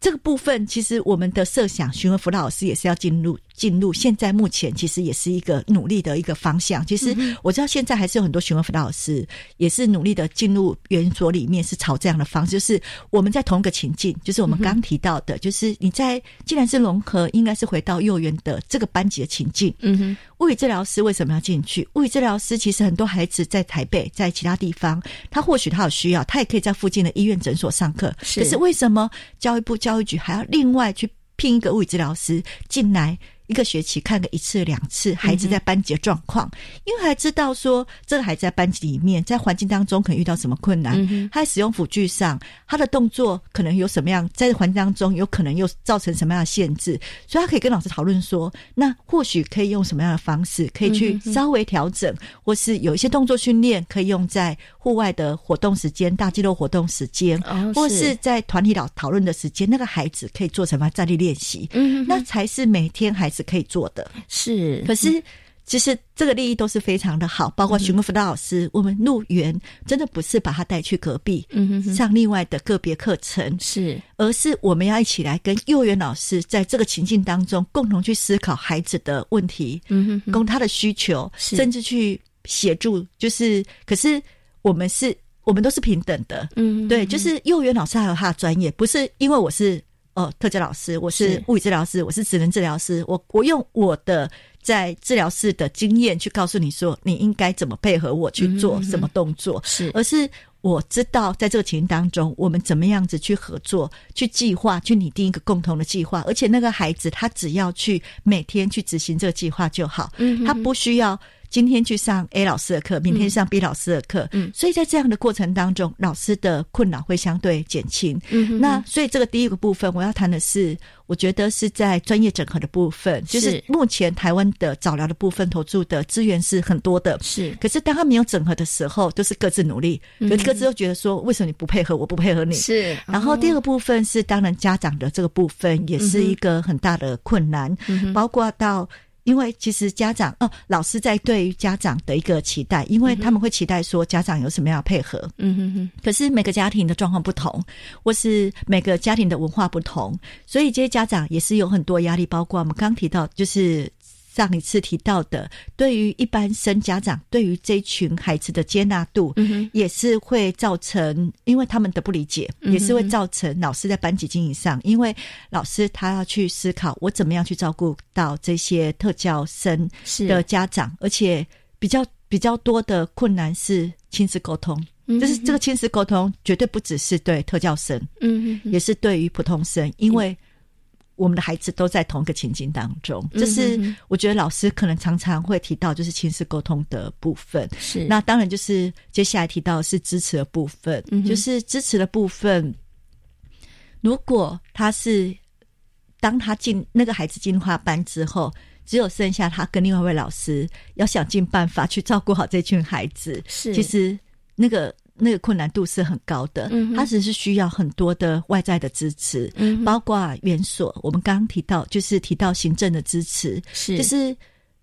这个部分，其实我们的设想，询问辅导老师也是要进入。进入现在目前其实也是一个努力的一个方向。其实我知道现在还是有很多询问辅导老师也是努力的进入园所里面，是朝这样的方式。就是我们在同一个情境，就是我们刚提到的，就是你在既然是融合，应该是回到幼儿园的这个班级的情境。嗯哼，物理治疗师为什么要进去？物理治疗师其实很多孩子在台北，在其他地方，他或许他有需要，他也可以在附近的医院诊所上课。可是为什么教育部教育局还要另外去聘一个物理治疗师进来？一个学期看个一次两次孩子在班级的状况，因为还知道说这个孩子在班级里面在环境当中可能遇到什么困难，他使用辅具上他的动作可能有什么样，在环境当中有可能又造成什么样的限制，所以他可以跟老师讨论说，那或许可以用什么样的方式可以去稍微调整，或是有一些动作训练可以用在户外的活动时间、大肌肉活动时间，或是在团体讨讨论的时间，那个孩子可以做什么站立练习，那才是每天孩子。是可以做的，是。可是，其实这个利益都是非常的好，包括询问辅导老师，我们入园真的不是把他带去隔壁，嗯哼，上另外的个别课程，是，而是我们要一起来跟幼儿园老师在这个情境当中，共同去思考孩子的问题，嗯哼，供他的需求，甚至去协助。就是，可是我们是，我们都是平等的，嗯，对，就是幼儿园老师还有他的专业，不是因为我是。哦，特教老师，我是物理治疗师，我是职能治疗师，我我用我的在治疗室的经验去告诉你说，你应该怎么配合我去做什么动作，是，而是我知道在这个情境当中，我们怎么样子去合作，去计划，去拟定一个共同的计划，而且那个孩子他只要去每天去执行这个计划就好，他不需要。今天去上 A 老师的课，明天上 B 老师的课，嗯，所以在这样的过程当中，老师的困扰会相对减轻。嗯，那所以这个第一个部分，我要谈的是，我觉得是在专业整合的部分，就是目前台湾的早疗的部分投注的资源是很多的，是。可是当他没有整合的时候，都是各自努力，有各自都觉得说，为什么你不配合，我不配合你？是。然后第二个部分是，当然家长的这个部分也是一个很大的困难，包括到。因为其实家长哦，老师在对于家长的一个期待，因为他们会期待说家长有什么样的配合，嗯哼哼。可是每个家庭的状况不同，或是每个家庭的文化不同，所以这些家长也是有很多压力，包括我们刚提到就是。上一次提到的，对于一般生家长，对于这群孩子的接纳度，也是会造成，因为他们的不理解，也是会造成老师在班级经营上，因为老师他要去思考，我怎么样去照顾到这些特教生的家长，而且比较比较多的困难是亲子沟通，就是这个亲子沟通绝对不只是对特教生，嗯，也是对于普通生，因为。我们的孩子都在同一个情境当中，这是我觉得老师可能常常会提到，就是亲子沟通的部分。是那当然就是接下来提到是支持的部分，就是支持的部分。如果他是当他进那个孩子进化班之后，只有剩下他跟另外一位老师，要想尽办法去照顾好这群孩子。是其实那个。那个困难度是很高的，它只是需要很多的外在的支持，包括园所。我们刚刚提到，就是提到行政的支持，是就是。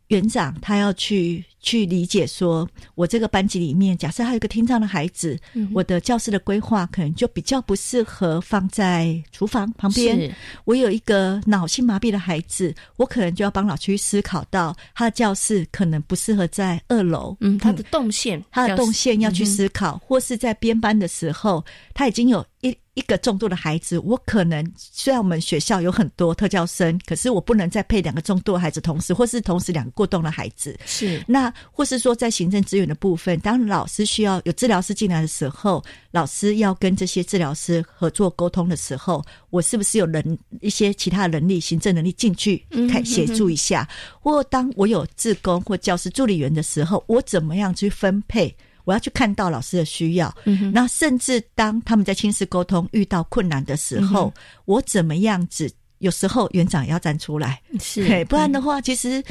园长他要去去理解，说我这个班级里面，假设还有一个听障的孩子，我的教室的规划可能就比较不适合放在厨房旁边。我有一个脑性麻痹的孩子，我可能就要帮老师去思考到他的教室可能不适合在二楼。嗯，他的动线，他的动线要去思考，或是在编班的时候，他已经有一。一个重度的孩子，我可能虽然我们学校有很多特教生，可是我不能再配两个重度的孩子同时，或是同时两个过动的孩子。是那，或是说在行政资源的部分，当老师需要有治疗师进来的时候，老师要跟这些治疗师合作沟通的时候，我是不是有能一些其他能力、行政能力进去看协助一下？或当我有志工或教师助理员的时候，我怎么样去分配？我要去看到老师的需要，那甚至当他们在亲子沟通遇到困难的时候，我怎么样子？有时候园长也要站出来，是，不然的话，其实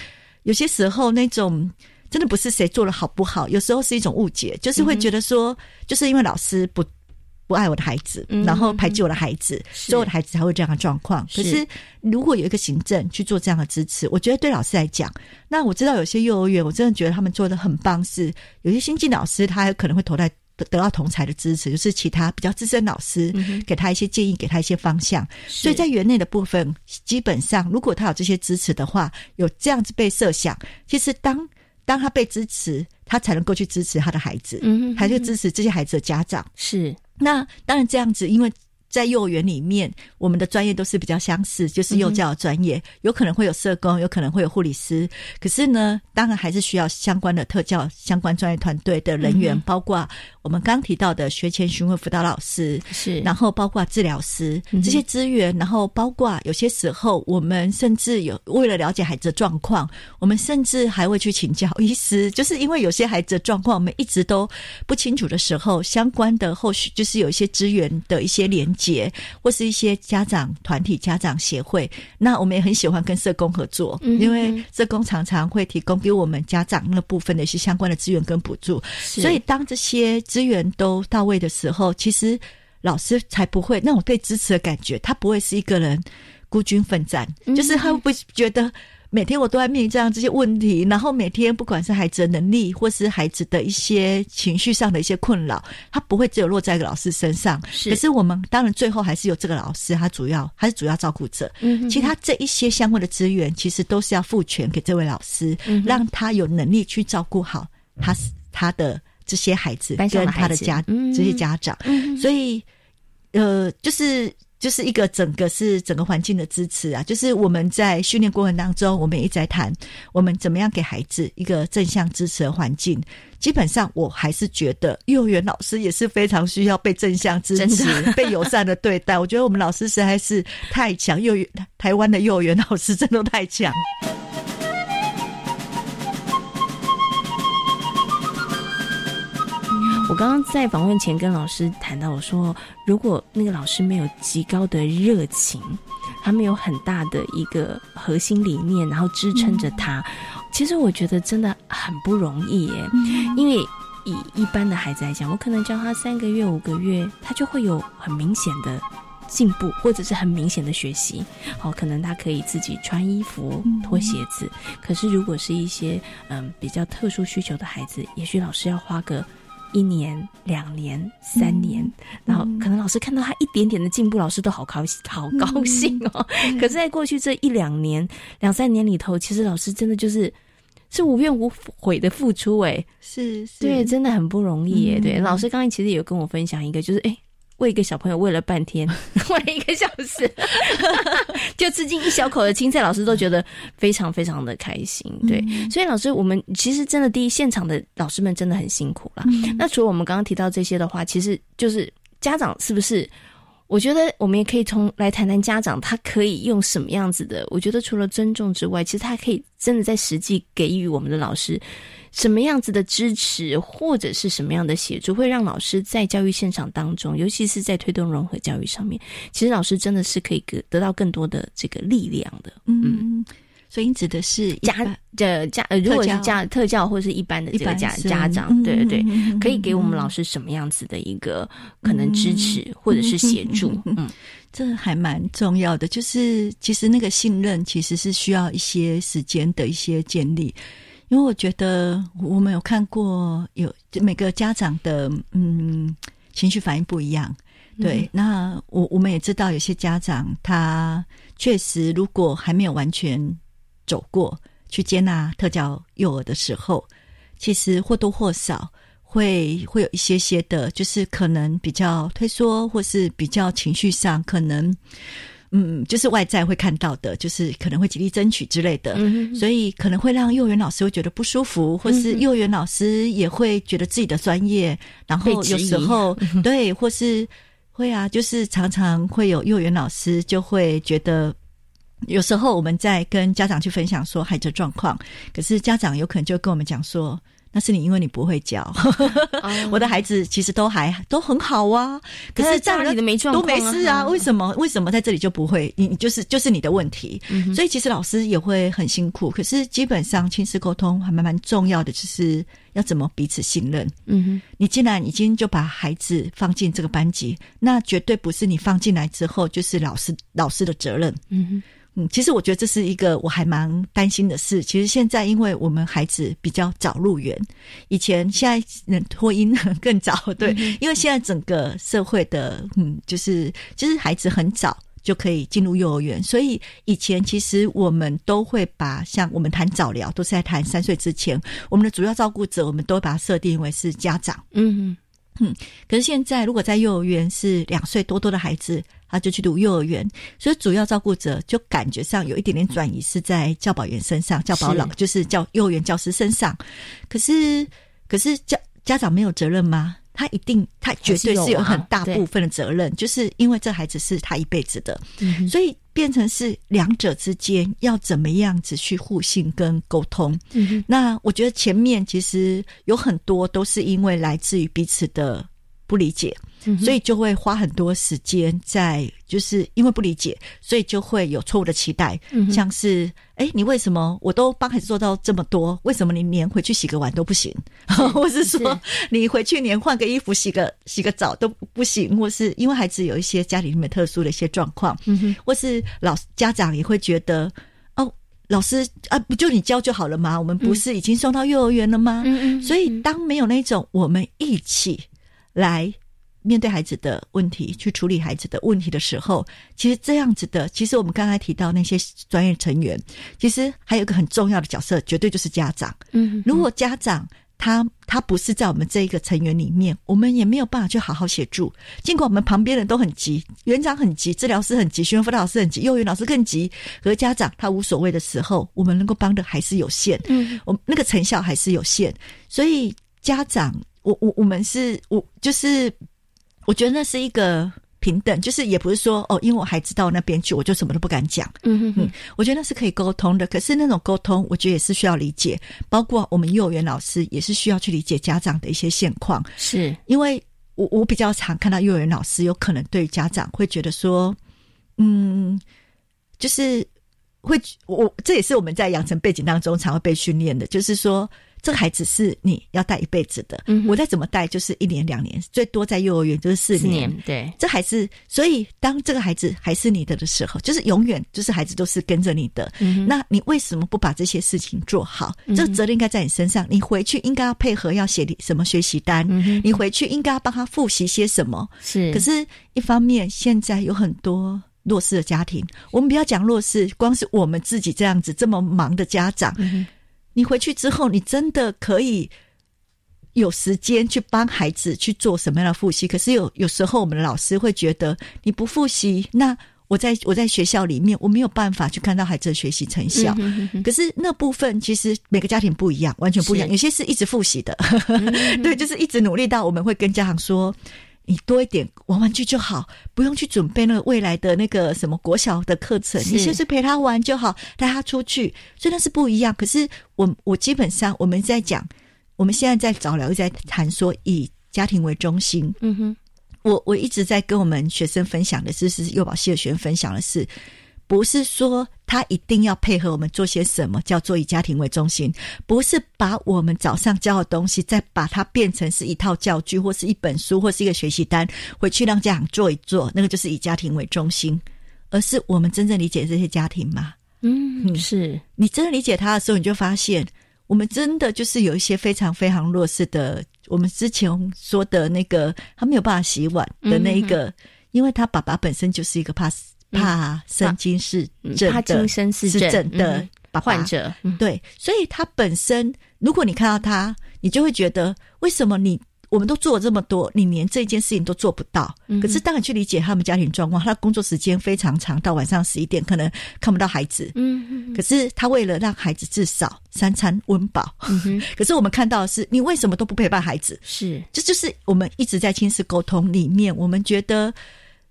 有些时候那种真的不是谁做的好不好，有时候是一种误解，就是会觉得说，就是因为老师不。不爱我的孩子，然后排挤我的孩子，所以我的孩子才会这样的状况。可是如果有一个行政去做这样的支持，我觉得对老师来讲，那我知道有些幼儿园，我真的觉得他们做的很棒，是有些新进老师他可能会投在。得到同才的支持，就是其他比较资深老师给他一些建议，给他一些方向。所以在园内的部分，基本上如果他有这些支持的话，有这样子被设想，其实当当他被支持，他才能够去支持他的孩子，嗯，还是支持这些孩子的家长。是那当然这样子，因为。在幼儿园里面，我们的专业都是比较相似，就是幼教专业，有可能会有社工，有可能会有护理师。可是呢，当然还是需要相关的特教相关专业团队的人员，包括我们刚提到的学前询问辅导老师，是，然后包括治疗师这些资源，然后包括有些时候我们甚至有为了了解孩子的状况，我们甚至还会去请教医师，就是因为有些孩子的状况我们一直都不清楚的时候，相关的后续就是有一些资源的一些连。节或是一些家长团体、家长协会，那我们也很喜欢跟社工合作，因为社工常常会提供给我们家长那部分的一些相关的资源跟补助。所以当这些资源都到位的时候，其实老师才不会那种被支持的感觉，他不会是一个人孤军奋战，就是他会觉得。每天我都在面临这样这些问题，然后每天不管是孩子的能力，或是孩子的一些情绪上的一些困扰，他不会只有落在一个老师身上。是，可是我们当然最后还是有这个老师，他主要还是主要照顾者。嗯，其他这一些相关的资源，其实都是要赋权给这位老师，让他有能力去照顾好他他的这些孩子跟他的家这些家长。所以，呃，就是。就是一个整个是整个环境的支持啊，就是我们在训练过程当中，我们也在谈我们怎么样给孩子一个正向支持的环境。基本上，我还是觉得幼儿园老师也是非常需要被正向支持、被友善的对待。我觉得我们老师实在是太强，幼儿台湾的幼儿园老师真的太强。我刚刚在访问前跟老师谈到，我说如果那个老师没有极高的热情，他没有很大的一个核心理念，然后支撑着他，其实我觉得真的很不容易耶。因为以一般的孩子来讲，我可能教他三个月、五个月，他就会有很明显的进步，或者是很明显的学习。哦，可能他可以自己穿衣服、脱鞋子。可是如果是一些嗯比较特殊需求的孩子，也许老师要花个。一年、两年、三年，然后可能老师看到他一点点的进步，老师都好高兴，好高兴哦。可是，在过去这一两年、两三年里头，其实老师真的就是是无怨无悔的付出，哎，是，对，真的很不容易，哎，对。老师刚才其实有跟我分享一个，就是哎。喂一个小朋友喂了半天，喂了一个小时，就吃进一小口的青菜，老师都觉得非常非常的开心。对，所以老师，我们其实真的第一现场的老师们真的很辛苦了。那除了我们刚刚提到这些的话，其实就是家长是不是？我觉得我们也可以从来谈谈家长，他可以用什么样子的？我觉得除了尊重之外，其实他可以真的在实际给予我们的老师。什么样子的支持，或者是什么样的协助，会让老师在教育现场当中，尤其是在推动融合教育上面，其实老师真的是可以得得到更多的这个力量的。嗯，所以你指的是家的家，如果是家特教或者是一般的这个家家长，对对对，可以给我们老师什么样子的一个可能支持或者是协助？嗯，这还蛮重要的。就是其实那个信任其实是需要一些时间的一些建立。因为我觉得我们有看过有每个家长的嗯情绪反应不一样，对。那我我们也知道有些家长他确实如果还没有完全走过去接纳特教幼儿的时候，其实或多或少会会有一些些的，就是可能比较退缩，或是比较情绪上可能。嗯，就是外在会看到的，就是可能会极力争取之类的，所以可能会让幼儿园老师会觉得不舒服，或是幼儿园老师也会觉得自己的专业，然后有时候对，或是会啊，就是常常会有幼儿园老师就会觉得，有时候我们在跟家长去分享说孩子状况，可是家长有可能就跟我们讲说。那是你因为你不会教。我的孩子其实都还都很好啊，可是家里的没状都没事啊，为什么为什么在这里就不会？你你就是就是你的问题。所以其实老师也会很辛苦。可是基本上亲子沟通还蛮蛮重要的，就是要怎么彼此信任。嗯哼，你既然已经就把孩子放进这个班级，那绝对不是你放进来之后就是老师老师的责任。嗯哼。嗯，其实我觉得这是一个我还蛮担心的事。其实现在因为我们孩子比较早入园，以前现在人脱音更早，对，因为现在整个社会的嗯，就是其实孩子很早就可以进入幼儿园，所以以前其实我们都会把像我们谈早疗都是在谈三岁之前，我们的主要照顾者我们都会把它设定为是家长。嗯嗯，可是现在如果在幼儿园是两岁多多的孩子。他就去读幼儿园，所以主要照顾者就感觉上有一点点转移是在教保员身上，教保老就是教幼儿园教师身上。可是，可是家家长没有责任吗？他一定，他绝对是有很大部分的责任，就是因为这孩子是他一辈子的，所以变成是两者之间要怎么样子去互信跟沟通。那我觉得前面其实有很多都是因为来自于彼此的不理解。所以就会花很多时间在，就是因为不理解，所以就会有错误的期待，像是，哎，你为什么我都帮孩子做到这么多，为什么你连回去洗个碗都不行？或是说你回去连换个衣服、洗个洗个澡都不行？或是因为孩子有一些家里面特殊的一些状况，或是老家长也会觉得，哦，老师啊，不就你教就好了吗？我们不是已经送到幼儿园了吗？所以当没有那种我们一起来。面对孩子的问题，去处理孩子的问题的时候，其实这样子的，其实我们刚才提到那些专业成员，其实还有一个很重要的角色，绝对就是家长。嗯，如果家长他他不是在我们这一个成员里面，我们也没有办法去好好协助。尽管我们旁边人都很急，园长很急，治疗师很急，学员辅导老师很急，幼儿园老师更急，和家长他无所谓的时候，我们能够帮的还是有限。嗯，我那个成效还是有限。所以家长，我我我们是我就是。我觉得那是一个平等，就是也不是说哦，因为我孩子到那边去，我就什么都不敢讲。嗯哼哼，我觉得那是可以沟通的。可是那种沟通，我觉得也是需要理解，包括我们幼儿园老师也是需要去理解家长的一些现况。是因为我我比较常看到幼儿园老师有可能对家长会觉得说，嗯，就是会我这也是我们在养成背景当中常会被训练的，就是说。这个孩子是你要带一辈子的，我再怎么带就是一年两年，最多在幼儿园就是四年。对，这孩子，所以当这个孩子还是你的的时候，就是永远就是孩子都是跟着你的。那你为什么不把这些事情做好？这个责任应该在你身上。你回去应该要配合，要写什么学习单？你回去应该要帮他复习些什么？是。可是，一方面现在有很多弱势的家庭，我们不要讲弱势，光是我们自己这样子这么忙的家长。你回去之后，你真的可以有时间去帮孩子去做什么样的复习？可是有有时候，我们的老师会觉得你不复习，那我在我在学校里面我没有办法去看到孩子的学习成效。可是那部分其实每个家庭不一样，完全不一样。有些是一直复习的，对，就是一直努力到我们会跟家长说。你多一点玩玩具就好，不用去准备那个未来的那个什么国小的课程，你就是陪他玩就好，带他出去，真的是不一样。可是我我基本上我们在讲，我们现在在早聊，在谈说以家庭为中心。嗯哼，我我一直在跟我们学生分享的是，是幼保系的学生分享的是。不是说他一定要配合我们做些什么，叫做以家庭为中心。不是把我们早上教的东西，再把它变成是一套教具，或是一本书，或是一个学习单，回去让家长做一做，那个就是以家庭为中心。而是我们真正理解这些家庭吗？嗯，是你真的理解他的时候，你就发现我们真的就是有一些非常非常弱势的。我们之前说的那个，他没有办法洗碗的那一个，因为他爸爸本身就是一个怕死。帕神经是帕金森氏症的患者，对，所以他本身，如果你看到他，你就会觉得，为什么你我们都做了这么多，你连这件事情都做不到？可是当然去理解他们家庭状况，他工作时间非常长，到晚上十一点可能看不到孩子。嗯，可是他为了让孩子至少三餐温饱，可是我们看到的是，你为什么都不陪伴孩子？是，这就是我们一直在亲子沟通里面，我们觉得。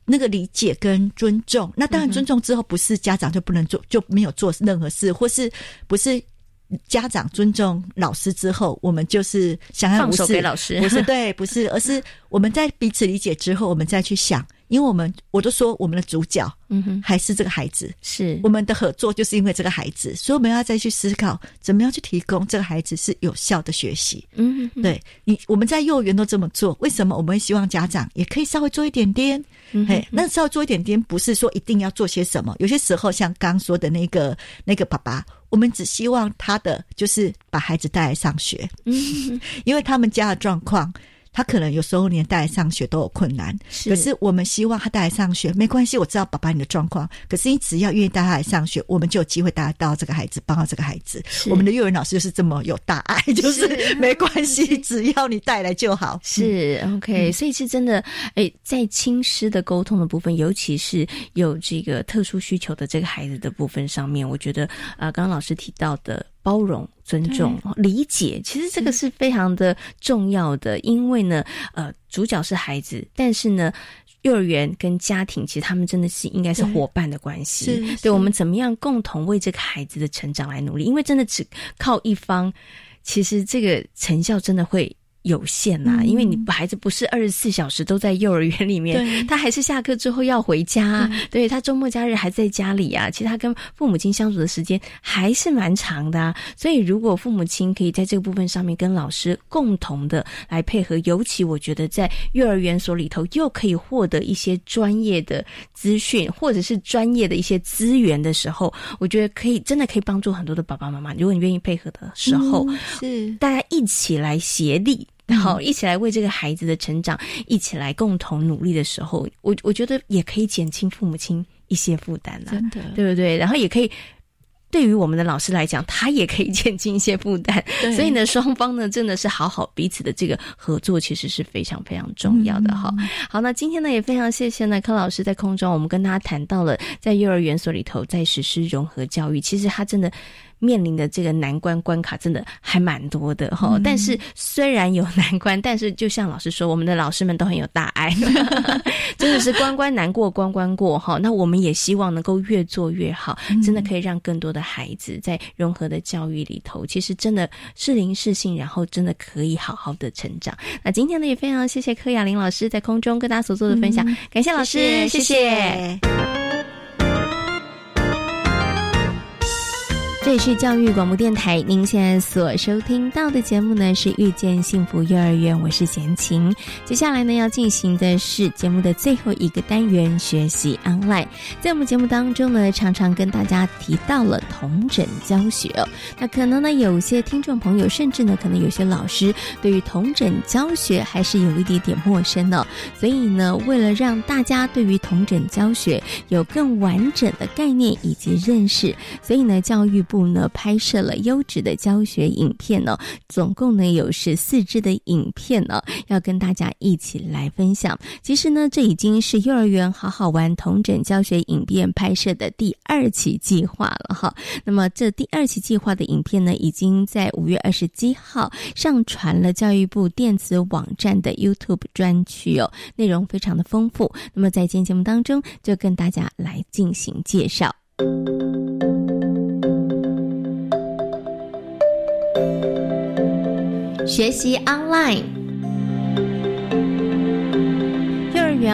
那个理解跟尊重，那当然尊重之后，不是家长就不能做，就没有做任何事，或是不是家长尊重老师之后，我们就是相安无事。给老师，不是对，不是，而是我们在彼此理解之后，我们再去想。因为我们我都说我们的主角，嗯哼，还是这个孩子，是我们的合作，就是因为这个孩子，所以我们要再去思考，怎么样去提供这个孩子是有效的学习。嗯哼，对你，我们在幼儿园都这么做，为什么我们会希望家长也可以稍微做一点点？嘿，那稍微做一点点，不是说一定要做些什么，有些时候像刚说的那个那个爸爸，我们只希望他的就是把孩子带来上学，嗯，因为他们家的状况。他可能有时候连带来上学都有困难，可是我们希望他带来上学没关系。我知道爸爸你的状况，可是你只要愿意带他来上学，我们就有机会带到这个孩子，帮到这个孩子。我们的幼儿园老师就是这么有大爱，就是没关系，只要你带来就好。是 OK，所以是真的。哎，在亲师的沟通的部分，尤其是有这个特殊需求的这个孩子的部分上面，我觉得啊，刚刚老师提到的。包容、尊重、理解，其实这个是非常的重要的。因为呢，呃，主角是孩子，但是呢，幼儿园跟家庭其实他们真的是应该是伙伴的关系。对，我们怎么样共同为这个孩子的成长来努力？因为真的只靠一方，其实这个成效真的会。有限呐，因为你孩子不是二十四小时都在幼儿园里面，他还是下课之后要回家，对他周末假日还在家里啊。其实他跟父母亲相处的时间还是蛮长的啊，所以如果父母亲可以在这个部分上面跟老师共同的来配合，尤其我觉得在幼儿园所里头又可以获得一些专业的资讯或者是专业的一些资源的时候，我觉得可以真的可以帮助很多的爸爸妈妈。如果你愿意配合的时候，是大家一起来协力。好，一起来为这个孩子的成长，一起来共同努力的时候，我我觉得也可以减轻父母亲一些负担了，真的，对不对？然后也可以对于我们的老师来讲，他也可以减轻一些负担。所以呢，双方呢真的是好好彼此的这个合作，其实是非常非常重要的哈。好，那今天呢也非常谢谢呢柯老师在空中，我们跟大家谈到了在幼儿园所里头在实施融合教育，其实他真的。面临的这个难关关卡真的还蛮多的哈，但是虽然有难关，但是就像老师说，我们的老师们都很有大爱，真的是关关难过关关过哈。那我们也希望能够越做越好，真的可以让更多的孩子在融合的教育里头，其实真的是灵是性，然后真的可以好好的成长。那今天呢，也非常谢谢柯雅玲老师在空中跟大家所做的分享，感谢老师，谢谢。这里是教育广播电台，您现在所收听到的节目呢是《遇见幸福幼儿园》，我是贤琴。接下来呢要进行的是节目的最后一个单元——学习 online。在我们节目当中呢，常常跟大家提到了同诊教学。那可能呢有些听众朋友，甚至呢可能有些老师对于同诊教学还是有一点点陌生呢。所以呢，为了让大家对于同诊教学有更完整的概念以及认识，所以呢教育。部呢拍摄了优质的教学影片呢，总共呢有十四支的影片呢，要跟大家一起来分享。其实呢，这已经是幼儿园好好玩同整教学影片拍摄的第二期计划了哈。那么这第二期计划的影片呢，已经在五月二十七号上传了教育部电子网站的 YouTube 专区哦，内容非常的丰富。那么在今天节目当中，就跟大家来进行介绍。学习 online。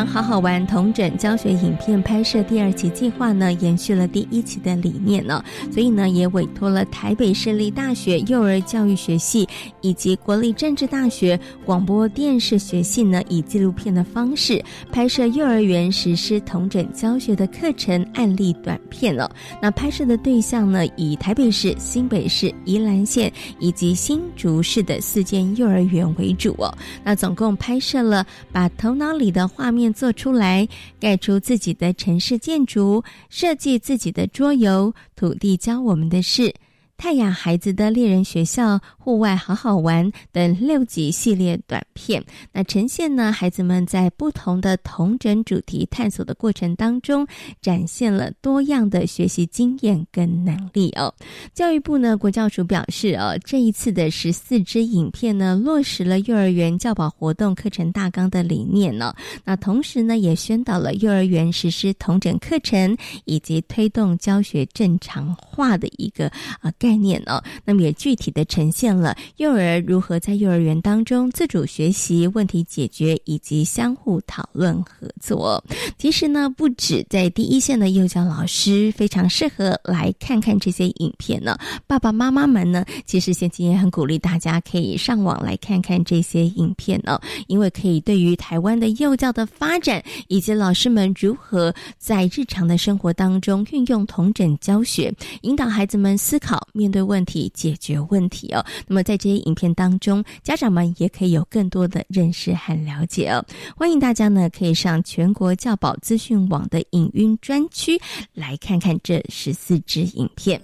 好好玩同整教学影片拍摄第二期计划呢，延续了第一期的理念呢，所以呢，也委托了台北市立大学幼儿教育学系以及国立政治大学广播电视学系呢，以纪录片的方式拍摄幼儿园实施同整教学的课程案例短片了。那拍摄的对象呢，以台北市、新北市、宜兰县以及新竹市的四间幼儿园为主哦。那总共拍摄了把头脑里的画面。做出来，盖出自己的城市建筑，设计自己的桌游。土地教我们的事。泰雅孩子的猎人学校户外好好玩等六集系列短片，那呈现呢孩子们在不同的同整主题探索的过程当中，展现了多样的学习经验跟能力哦。教育部呢国教署表示哦，这一次的十四支影片呢，落实了幼儿园教保活动课程大纲的理念呢。那同时呢，也宣导了幼儿园实施同整课程以及推动教学正常化的一个啊。概念呢，那么也具体的呈现了幼儿如何在幼儿园当中自主学习、问题解决以及相互讨论合作。其实呢，不止在第一线的幼教老师非常适合来看看这些影片呢，爸爸妈妈们呢，其实现今也很鼓励大家可以上网来看看这些影片呢，因为可以对于台湾的幼教的发展以及老师们如何在日常的生活当中运用同整教学，引导孩子们思考、面对问题、解决问题哦。那么在这些影片当中，家长们也可以有更多的认识和了解哦。欢迎大家呢可以上全国教保资讯网的影音专区来看看这十四支影片。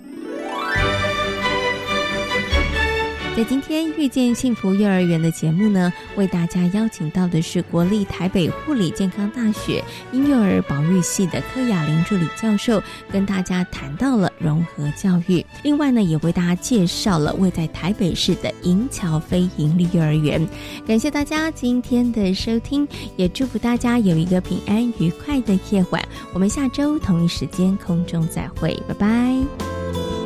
在今天遇见幸福幼儿园的节目呢，为大家邀请到的是国立台北护理健康大学婴幼儿保育系的柯雅玲助理教授，跟大家谈到了融合教育。另外呢，也为大家介绍了位在台北市的银桥非营利幼儿园。感谢大家今天的收听，也祝福大家有一个平安愉快的夜晚。我们下周同一时间空中再会，拜拜。